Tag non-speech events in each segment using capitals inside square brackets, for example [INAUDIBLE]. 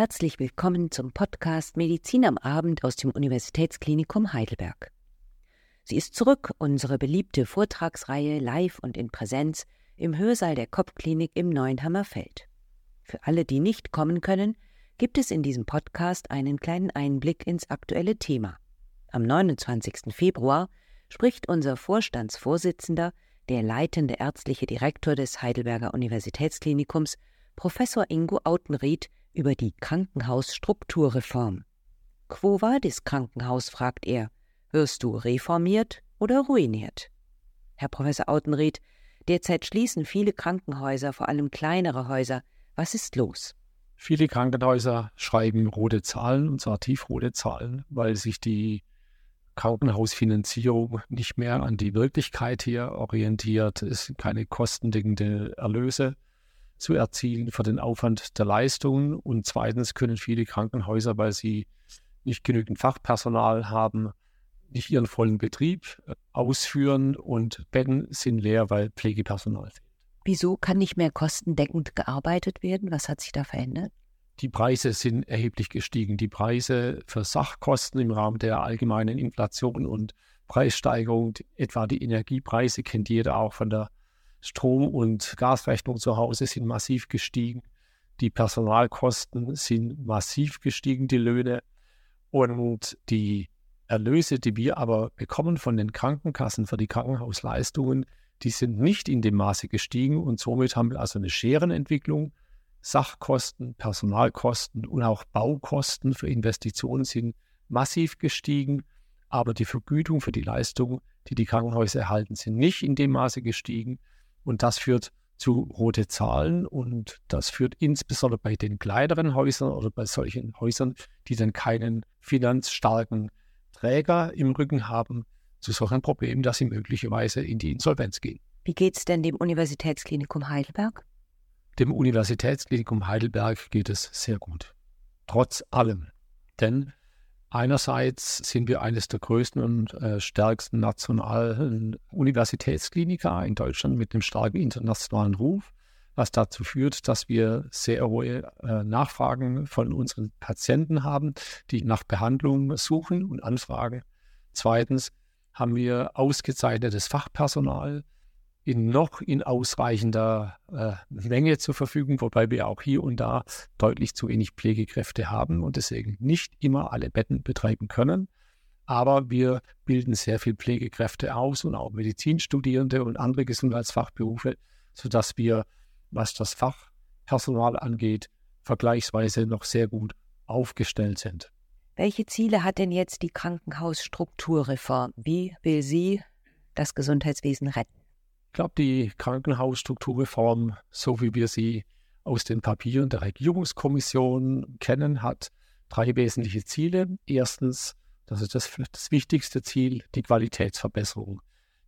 Herzlich willkommen zum Podcast Medizin am Abend aus dem Universitätsklinikum Heidelberg. Sie ist zurück, unsere beliebte Vortragsreihe live und in Präsenz im Hörsaal der Kopfklinik im Neuenhammerfeld. Für alle, die nicht kommen können, gibt es in diesem Podcast einen kleinen Einblick ins aktuelle Thema. Am 29. Februar spricht unser Vorstandsvorsitzender, der leitende ärztliche Direktor des Heidelberger Universitätsklinikums, Professor Ingo Autenried, über die Krankenhausstrukturreform. Quo vadis Krankenhaus? fragt er. Wirst du reformiert oder ruiniert? Herr Professor Autenried, derzeit schließen viele Krankenhäuser, vor allem kleinere Häuser. Was ist los? Viele Krankenhäuser schreiben rote Zahlen, und zwar tiefrote Zahlen, weil sich die Krankenhausfinanzierung nicht mehr an die Wirklichkeit hier orientiert. Es sind keine kostendeckende Erlöse zu erzielen für den Aufwand der Leistungen. Und zweitens können viele Krankenhäuser, weil sie nicht genügend Fachpersonal haben, nicht ihren vollen Betrieb äh, ausführen und Betten sind leer, weil Pflegepersonal fehlt. Wieso kann nicht mehr kostendeckend gearbeitet werden? Was hat sich da verändert? Die Preise sind erheblich gestiegen. Die Preise für Sachkosten im Rahmen der allgemeinen Inflation und Preissteigerung, etwa die Energiepreise, kennt jeder auch von der Strom- und Gasrechnung zu Hause sind massiv gestiegen. Die Personalkosten sind massiv gestiegen, die Löhne. Und die Erlöse, die wir aber bekommen von den Krankenkassen für die Krankenhausleistungen, die sind nicht in dem Maße gestiegen. Und somit haben wir also eine Scherenentwicklung. Sachkosten, Personalkosten und auch Baukosten für Investitionen sind massiv gestiegen. Aber die Vergütung für die Leistungen, die die Krankenhäuser erhalten, sind nicht in dem Maße gestiegen. Und das führt zu rote Zahlen und das führt insbesondere bei den kleineren Häusern oder bei solchen Häusern, die dann keinen finanzstarken Träger im Rücken haben, zu solchen Problemen, dass sie möglicherweise in die Insolvenz gehen. Wie geht es denn dem Universitätsklinikum Heidelberg? Dem Universitätsklinikum Heidelberg geht es sehr gut. Trotz allem. Denn Einerseits sind wir eines der größten und äh, stärksten nationalen Universitätskliniker in Deutschland mit einem starken internationalen Ruf, was dazu führt, dass wir sehr hohe äh, Nachfragen von unseren Patienten haben, die nach Behandlung suchen und anfragen. Zweitens haben wir ausgezeichnetes Fachpersonal, in noch in ausreichender äh, Menge zur Verfügung, wobei wir auch hier und da deutlich zu wenig Pflegekräfte haben und deswegen nicht immer alle Betten betreiben können. Aber wir bilden sehr viel Pflegekräfte aus und auch Medizinstudierende und andere Gesundheitsfachberufe, sodass wir, was das Fachpersonal angeht, vergleichsweise noch sehr gut aufgestellt sind. Welche Ziele hat denn jetzt die Krankenhausstrukturreform? Wie will sie das Gesundheitswesen retten? Ich glaube, die Krankenhausstrukturreform, so wie wir sie aus den Papieren der Regierungskommission kennen, hat drei wesentliche Ziele. Erstens, das ist das, das wichtigste Ziel, die Qualitätsverbesserung.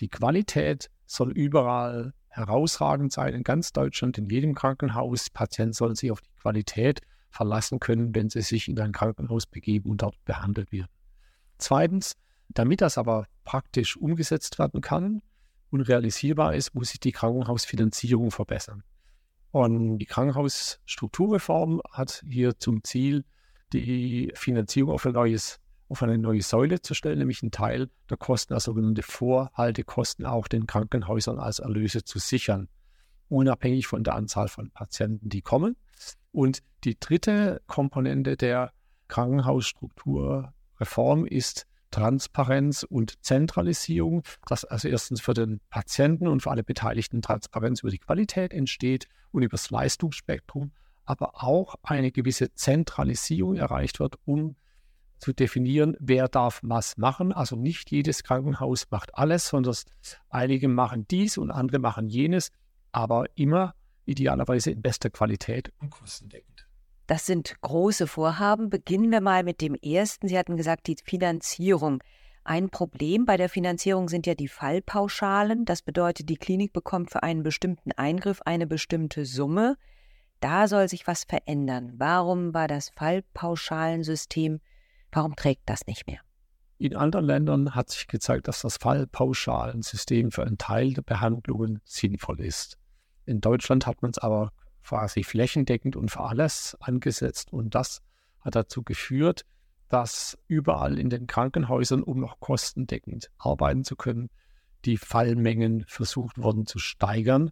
Die Qualität soll überall herausragend sein, in ganz Deutschland, in jedem Krankenhaus. Patienten sollen sich auf die Qualität verlassen können, wenn sie sich in ein Krankenhaus begeben und dort behandelt werden. Zweitens, damit das aber praktisch umgesetzt werden kann, unrealisierbar ist, muss sich die Krankenhausfinanzierung verbessern. Und die Krankenhausstrukturreform hat hier zum Ziel, die Finanzierung auf, ein neues, auf eine neue Säule zu stellen, nämlich einen Teil der Kosten, also sogenannte Vorhaltekosten, auch den Krankenhäusern als Erlöse zu sichern, unabhängig von der Anzahl von Patienten, die kommen. Und die dritte Komponente der Krankenhausstrukturreform ist Transparenz und Zentralisierung, dass also erstens für den Patienten und für alle Beteiligten Transparenz über die Qualität entsteht und über das Leistungsspektrum, aber auch eine gewisse Zentralisierung erreicht wird, um zu definieren, wer darf was machen. Also nicht jedes Krankenhaus macht alles, sondern einige machen dies und andere machen jenes, aber immer idealerweise in bester Qualität und kostendeckend. Das sind große Vorhaben. Beginnen wir mal mit dem ersten. Sie hatten gesagt, die Finanzierung. Ein Problem bei der Finanzierung sind ja die Fallpauschalen. Das bedeutet, die Klinik bekommt für einen bestimmten Eingriff eine bestimmte Summe. Da soll sich was verändern. Warum war das Fallpauschalensystem, warum trägt das nicht mehr? In anderen Ländern hat sich gezeigt, dass das Fallpauschalensystem für einen Teil der Behandlungen sinnvoll ist. In Deutschland hat man es aber quasi flächendeckend und für alles angesetzt. Und das hat dazu geführt, dass überall in den Krankenhäusern, um noch kostendeckend arbeiten zu können, die Fallmengen versucht wurden zu steigern.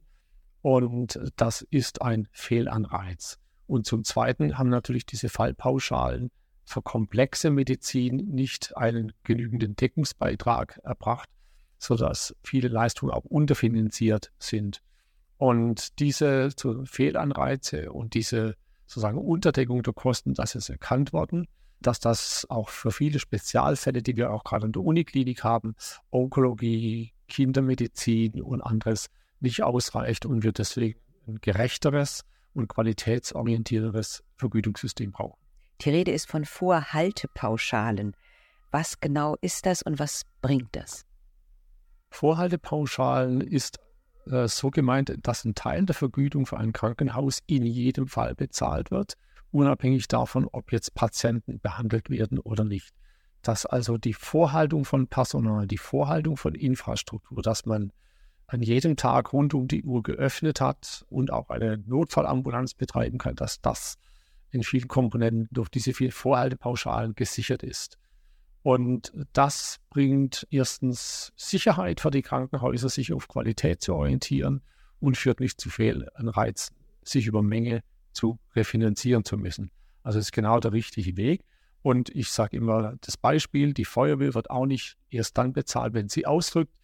Und das ist ein Fehlanreiz. Und zum Zweiten haben natürlich diese Fallpauschalen für komplexe Medizin nicht einen genügenden Deckungsbeitrag erbracht, sodass viele Leistungen auch unterfinanziert sind. Und diese Fehlanreize und diese sozusagen Unterdeckung der Kosten, das ist erkannt worden, dass das auch für viele Spezialfälle, die wir auch gerade in der Uniklinik haben, Onkologie, Kindermedizin und anderes, nicht ausreicht und wir deswegen ein gerechteres und qualitätsorientierteres Vergütungssystem brauchen. Die Rede ist von Vorhaltepauschalen. Was genau ist das und was bringt das? Vorhaltepauschalen ist äh, so gemeint, dass ein Teil der Vergütung für ein Krankenhaus in jedem Fall bezahlt wird, unabhängig davon, ob jetzt Patienten behandelt werden oder nicht. Dass also die Vorhaltung von Personal, die Vorhaltung von Infrastruktur, dass man an jedem Tag rund um die Uhr geöffnet hat und auch eine Notfallambulanz betreiben kann, dass das in vielen Komponenten durch diese vielen Vorhaltepauschalen gesichert ist. Und das bringt erstens Sicherheit für die Krankenhäuser, sich auf Qualität zu orientieren und führt nicht zu viel an Reiz, sich über Menge zu refinanzieren zu müssen. Also ist genau der richtige Weg. Und ich sage immer das Beispiel, die Feuerwehr wird auch nicht erst dann bezahlt, wenn sie ausrückt,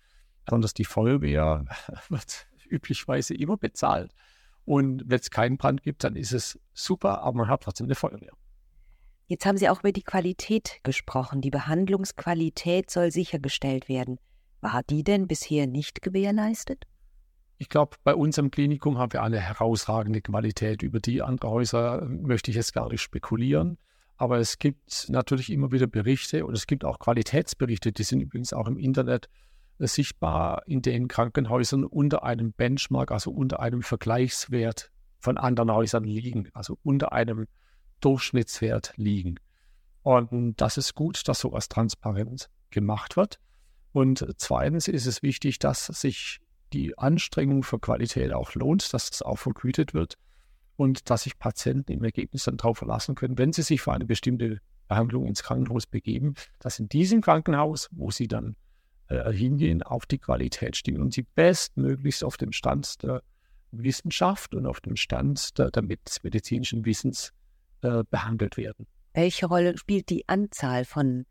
sondern die Feuerwehr [LAUGHS] wird üblicherweise immer bezahlt. Und wenn es keinen Brand gibt, dann ist es super, aber man hat trotzdem eine Feuerwehr. Jetzt haben Sie auch über die Qualität gesprochen. Die Behandlungsqualität soll sichergestellt werden. War die denn bisher nicht gewährleistet? Ich glaube, bei unserem Klinikum haben wir eine herausragende Qualität. Über die anderen Häuser möchte ich jetzt gar nicht spekulieren. Aber es gibt natürlich immer wieder Berichte und es gibt auch Qualitätsberichte, die sind übrigens auch im Internet sichtbar in den Krankenhäusern unter einem Benchmark, also unter einem Vergleichswert von anderen Häusern liegen, also unter einem Durchschnittswert liegen. Und das ist gut, dass sowas transparent gemacht wird. Und zweitens ist es wichtig, dass sich die Anstrengung für Qualität auch lohnt, dass es auch vergütet wird und dass sich Patienten im Ergebnis dann darauf verlassen können, wenn sie sich für eine bestimmte Behandlung ins Krankenhaus begeben, dass in diesem Krankenhaus, wo sie dann äh, hingehen, auf die Qualität stehen und sie bestmöglichst auf dem Stand der Wissenschaft und auf dem Stand der, der medizinischen Wissens äh, behandelt werden. Welche Rolle spielt die Anzahl von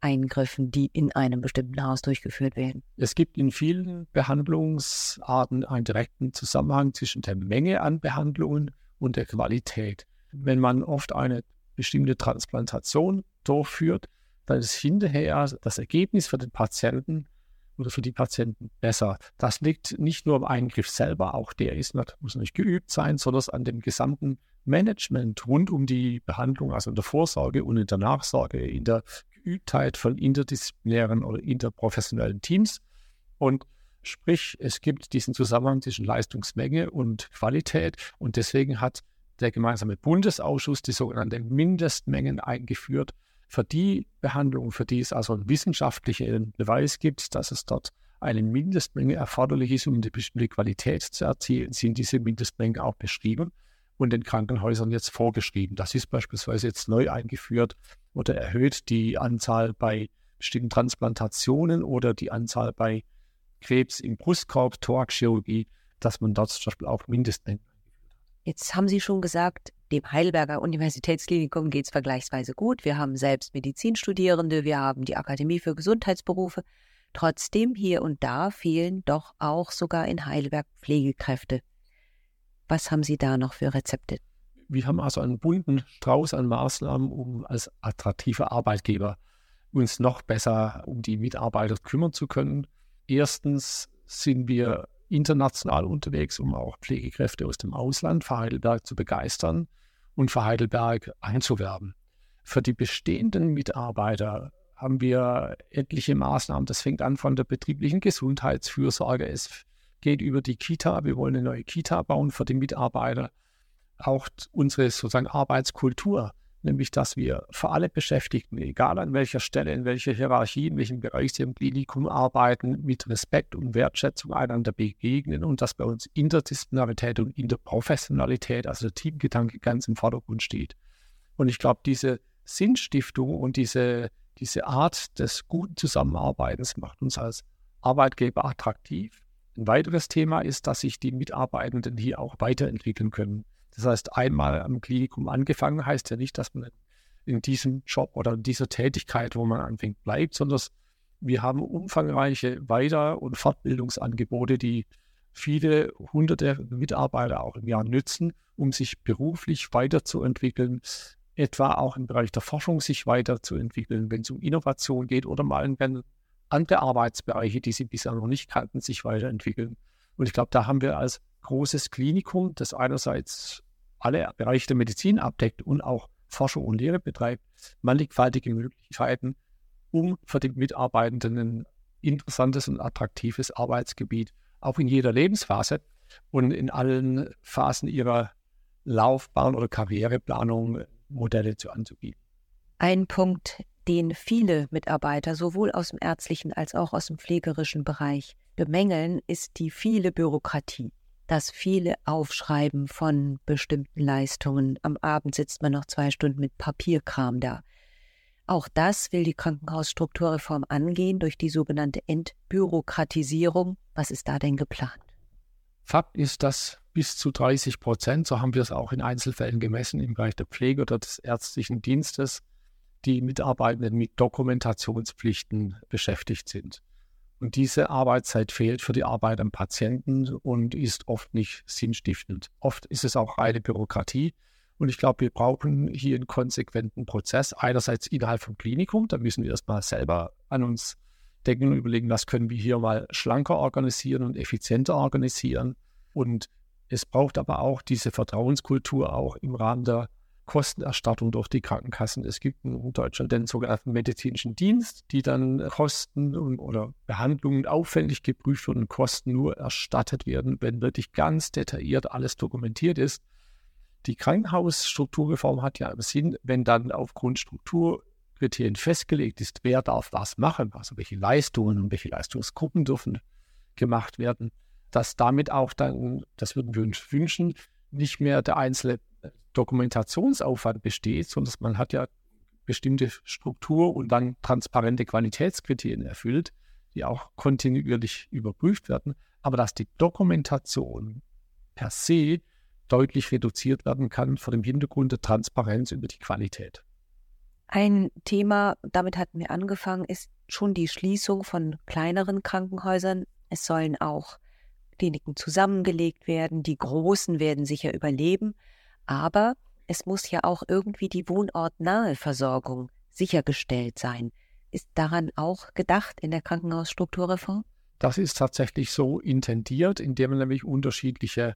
Eingriffen, die in einem bestimmten Haus durchgeführt werden? Es gibt in vielen Behandlungsarten einen direkten Zusammenhang zwischen der Menge an Behandlungen und der Qualität. Wenn man oft eine bestimmte Transplantation durchführt, dann ist hinterher das Ergebnis für den Patienten oder für die Patienten besser. Das liegt nicht nur am Eingriff selber, auch der ist muss nicht geübt sein, sondern an dem gesamten Management rund um die Behandlung, also in der Vorsorge und in der Nachsorge, in der Geübtheit von interdisziplinären oder interprofessionellen Teams. Und sprich, es gibt diesen Zusammenhang zwischen Leistungsmenge und Qualität und deswegen hat der gemeinsame Bundesausschuss die sogenannten Mindestmengen eingeführt, für die Behandlung, für die es also einen wissenschaftlichen Beweis gibt, dass es dort eine Mindestmenge erforderlich ist, um eine bestimmte Qualität zu erzielen, sind diese Mindestmengen auch beschrieben und den Krankenhäusern jetzt vorgeschrieben. Das ist beispielsweise jetzt neu eingeführt oder erhöht die Anzahl bei bestimmten Transplantationen oder die Anzahl bei Krebs im Brustkorb, Thoraxchirurgie, dass man dort zum Beispiel auch Mindestmengen Jetzt haben Sie schon gesagt, dem Heidelberger Universitätsklinikum geht es vergleichsweise gut. Wir haben selbst Medizinstudierende, wir haben die Akademie für Gesundheitsberufe. Trotzdem hier und da fehlen doch auch sogar in Heidelberg Pflegekräfte. Was haben Sie da noch für Rezepte? Wir haben also einen bunten Strauß an Maßnahmen, um als attraktiver Arbeitgeber uns noch besser um die Mitarbeiter kümmern zu können. Erstens sind wir international unterwegs, um auch Pflegekräfte aus dem Ausland für Heidelberg zu begeistern und für Heidelberg einzuwerben. Für die bestehenden Mitarbeiter haben wir etliche Maßnahmen. Das fängt an von der betrieblichen Gesundheitsfürsorge. Es geht über die Kita. Wir wollen eine neue Kita bauen für die Mitarbeiter. Auch unsere sozusagen Arbeitskultur nämlich dass wir für alle Beschäftigten, egal an welcher Stelle, in welcher Hierarchie, in welchem Bereich sie im Klinikum arbeiten, mit Respekt und Wertschätzung einander begegnen und dass bei uns Interdisziplinarität und Interprofessionalität, also der Teamgedanke ganz im Vordergrund steht. Und ich glaube, diese Sinnstiftung und diese, diese Art des guten Zusammenarbeitens macht uns als Arbeitgeber attraktiv. Ein weiteres Thema ist, dass sich die Mitarbeitenden hier auch weiterentwickeln können. Das heißt, einmal am Klinikum angefangen heißt ja nicht, dass man in diesem Job oder in dieser Tätigkeit, wo man anfängt, bleibt, sondern wir haben umfangreiche Weiter- und Fortbildungsangebote, die viele hunderte Mitarbeiter auch im Jahr nützen, um sich beruflich weiterzuentwickeln, etwa auch im Bereich der Forschung sich weiterzuentwickeln, wenn es um Innovation geht oder mal wenn andere Arbeitsbereiche, die sie bisher noch nicht kannten, sich weiterentwickeln. Und ich glaube, da haben wir als großes Klinikum, das einerseits alle Bereiche der Medizin abdeckt und auch Forschung und Lehre betreibt, mannigfaltige Möglichkeiten, um für die Mitarbeitenden ein interessantes und attraktives Arbeitsgebiet auch in jeder Lebensphase und in allen Phasen ihrer Laufbahn oder Karriereplanung Modelle zu anzubieten. Ein Punkt, den viele Mitarbeiter sowohl aus dem ärztlichen als auch aus dem pflegerischen Bereich bemängeln, ist die viele Bürokratie das viele Aufschreiben von bestimmten Leistungen. Am Abend sitzt man noch zwei Stunden mit Papierkram da. Auch das will die Krankenhausstrukturreform angehen durch die sogenannte Entbürokratisierung. Was ist da denn geplant? Fakt ist, dass bis zu 30 Prozent, so haben wir es auch in Einzelfällen gemessen im Bereich der Pflege oder des ärztlichen Dienstes, die Mitarbeitenden mit Dokumentationspflichten beschäftigt sind. Und diese Arbeitszeit fehlt für die Arbeit am Patienten und ist oft nicht sinnstiftend. Oft ist es auch reine Bürokratie. Und ich glaube, wir brauchen hier einen konsequenten Prozess. Einerseits innerhalb vom Klinikum, da müssen wir erstmal selber an uns denken und überlegen, was können wir hier mal schlanker organisieren und effizienter organisieren. Und es braucht aber auch diese Vertrauenskultur auch im Rahmen der Kostenerstattung durch die Krankenkassen. Es gibt in Deutschland den sogenannten medizinischen Dienst, die dann Kosten oder Behandlungen aufwendig geprüft und Kosten nur erstattet werden, wenn wirklich ganz detailliert alles dokumentiert ist. Die Krankenhausstrukturreform hat ja im Sinn, wenn dann aufgrund Strukturkriterien festgelegt ist, wer darf was machen, also welche Leistungen und welche Leistungsgruppen dürfen gemacht werden, dass damit auch dann, das würden wir uns wünschen, nicht mehr der einzelne Dokumentationsaufwand besteht, sondern man hat ja bestimmte Struktur und dann transparente Qualitätskriterien erfüllt, die auch kontinuierlich überprüft werden, aber dass die Dokumentation per se deutlich reduziert werden kann vor dem Hintergrund der Transparenz über die Qualität. Ein Thema, damit hatten wir angefangen, ist schon die Schließung von kleineren Krankenhäusern. Es sollen auch Kliniken zusammengelegt werden. Die großen werden sicher überleben. Aber es muss ja auch irgendwie die wohnortnahe Versorgung sichergestellt sein. Ist daran auch gedacht in der Krankenhausstrukturreform? Das ist tatsächlich so intendiert, indem man nämlich unterschiedliche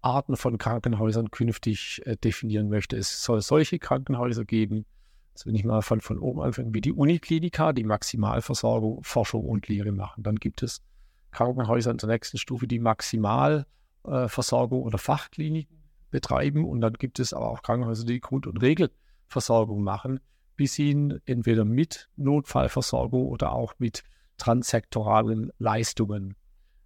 Arten von Krankenhäusern künftig äh, definieren möchte. Es soll solche Krankenhäuser geben, also wenn ich mal von, von oben anfange, wie die Uniklinika, die Maximalversorgung, Forschung und Lehre machen. Dann gibt es Krankenhäuser in der nächsten Stufe, die Maximalversorgung äh, oder Fachkliniken betreiben. Und dann gibt es aber auch Krankenhäuser, die Grund- und Regelversorgung machen, bis hin entweder mit Notfallversorgung oder auch mit transsektoralen Leistungen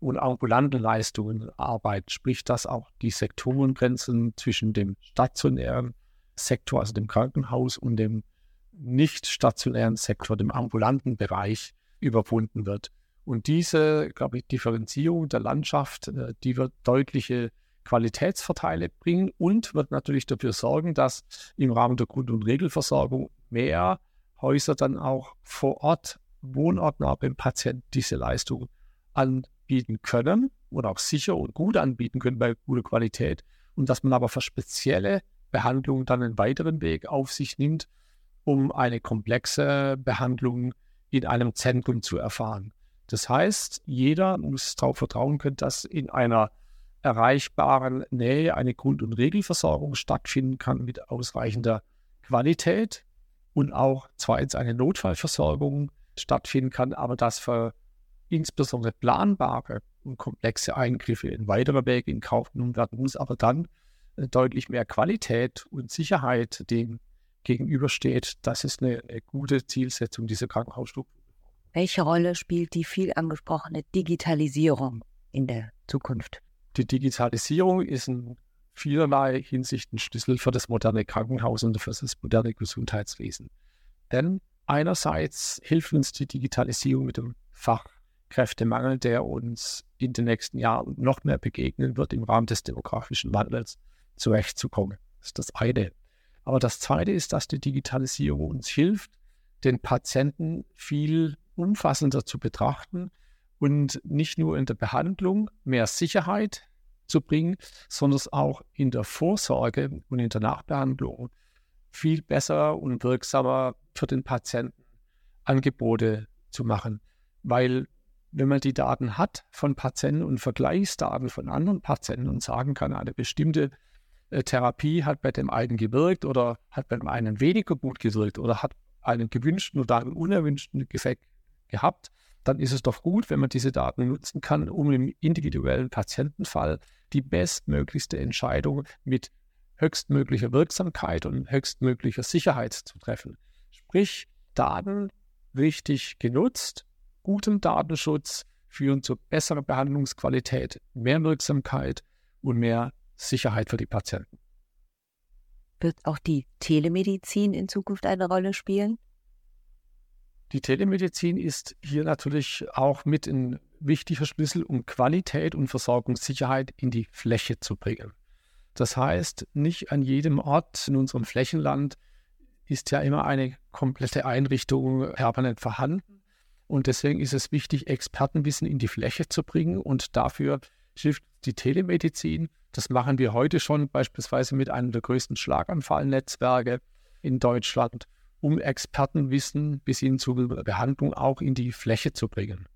und ambulanten Leistungen arbeiten. Sprich, dass auch die Sektorengrenzen zwischen dem stationären Sektor, also dem Krankenhaus, und dem nicht stationären Sektor, dem ambulanten Bereich, überwunden wird. Und diese, glaube ich, Differenzierung der Landschaft, äh, die wird deutliche Qualitätsvorteile bringen und wird natürlich dafür sorgen, dass im Rahmen der Grund- und Regelversorgung mehr Häuser dann auch vor Ort, wohnortnah beim Patienten diese Leistung anbieten können oder auch sicher und gut anbieten können bei guter Qualität und dass man aber für spezielle Behandlungen dann einen weiteren Weg auf sich nimmt, um eine komplexe Behandlung in einem Zentrum zu erfahren. Das heißt, jeder muss darauf vertrauen können, dass in einer erreichbaren Nähe eine Grund- und Regelversorgung stattfinden kann mit ausreichender Qualität und auch zweitens eine Notfallversorgung stattfinden kann, aber dass für insbesondere planbare und komplexe Eingriffe in weiterer Wege in Kauf genommen werden muss, aber dann äh, deutlich mehr Qualität und Sicherheit den gegenübersteht. Das ist eine, eine gute Zielsetzung dieser Krankenhausstruktur. Welche Rolle spielt die viel angesprochene Digitalisierung in der Zukunft? Die Digitalisierung ist in vielerlei Hinsicht ein Schlüssel für das moderne Krankenhaus und für das moderne Gesundheitswesen. Denn einerseits hilft uns die Digitalisierung mit dem Fachkräftemangel, der uns in den nächsten Jahren noch mehr begegnen wird im Rahmen des demografischen Wandels, zurechtzukommen. Das ist das eine. Aber das zweite ist, dass die Digitalisierung uns hilft, den Patienten viel umfassender zu betrachten und nicht nur in der Behandlung mehr Sicherheit zu bringen, sondern auch in der Vorsorge und in der Nachbehandlung viel besser und wirksamer für den Patienten Angebote zu machen. Weil wenn man die Daten hat von Patienten und Vergleichsdaten von anderen Patienten und sagen kann, eine bestimmte äh, Therapie hat bei dem einen gewirkt oder hat bei dem einen weniger gut gewirkt oder hat einen gewünschten oder einen unerwünschten Effekt gehabt, dann ist es doch gut, wenn man diese Daten nutzen kann, um im individuellen Patientenfall die bestmöglichste Entscheidung mit höchstmöglicher Wirksamkeit und höchstmöglicher Sicherheit zu treffen. Sprich, Daten richtig genutzt, gutem Datenschutz führen zu besserer Behandlungsqualität, mehr Wirksamkeit und mehr Sicherheit für die Patienten. Wird auch die Telemedizin in Zukunft eine Rolle spielen? Die Telemedizin ist hier natürlich auch mit ein wichtiger Schlüssel, um Qualität und Versorgungssicherheit in die Fläche zu bringen. Das heißt, nicht an jedem Ort in unserem Flächenland ist ja immer eine komplette Einrichtung permanent vorhanden. Und deswegen ist es wichtig, Expertenwissen in die Fläche zu bringen. Und dafür hilft die Telemedizin. Das machen wir heute schon beispielsweise mit einem der größten Schlaganfallnetzwerke in Deutschland um Expertenwissen bis hin zur Behandlung auch in die Fläche zu bringen.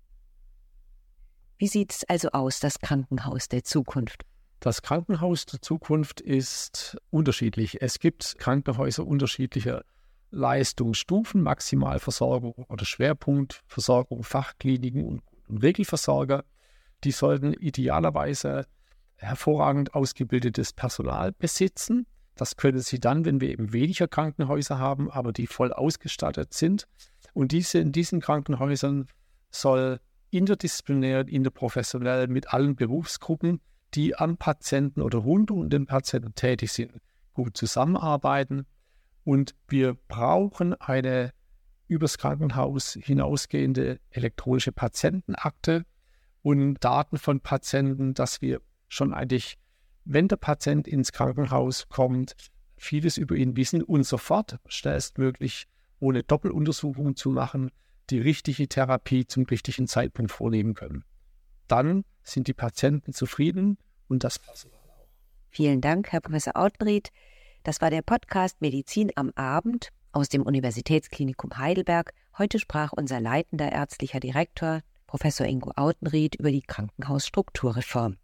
Wie sieht es also aus, das Krankenhaus der Zukunft? Das Krankenhaus der Zukunft ist unterschiedlich. Es gibt Krankenhäuser unterschiedlicher Leistungsstufen, Maximalversorgung oder Schwerpunktversorgung, Fachkliniken und, und Regelversorger. Die sollten idealerweise hervorragend ausgebildetes Personal besitzen das können sie dann, wenn wir eben weniger Krankenhäuser haben, aber die voll ausgestattet sind. Und diese, in diesen Krankenhäusern soll interdisziplinär, interprofessionell mit allen Berufsgruppen, die am Patienten oder rund um den Patienten tätig sind, gut zusammenarbeiten. Und wir brauchen eine übers Krankenhaus hinausgehende elektronische Patientenakte und Daten von Patienten, dass wir schon eigentlich wenn der Patient ins Krankenhaus kommt, vieles über ihn wissen und sofort schnellstmöglich, ohne Doppeluntersuchungen zu machen, die richtige Therapie zum richtigen Zeitpunkt vornehmen können. Dann sind die Patienten zufrieden und das Personal auch. Vielen Dank, Herr Professor Autenried. Das war der Podcast Medizin am Abend aus dem Universitätsklinikum Heidelberg. Heute sprach unser leitender ärztlicher Direktor, Professor Ingo Autenried, über die Krankenhausstrukturreform.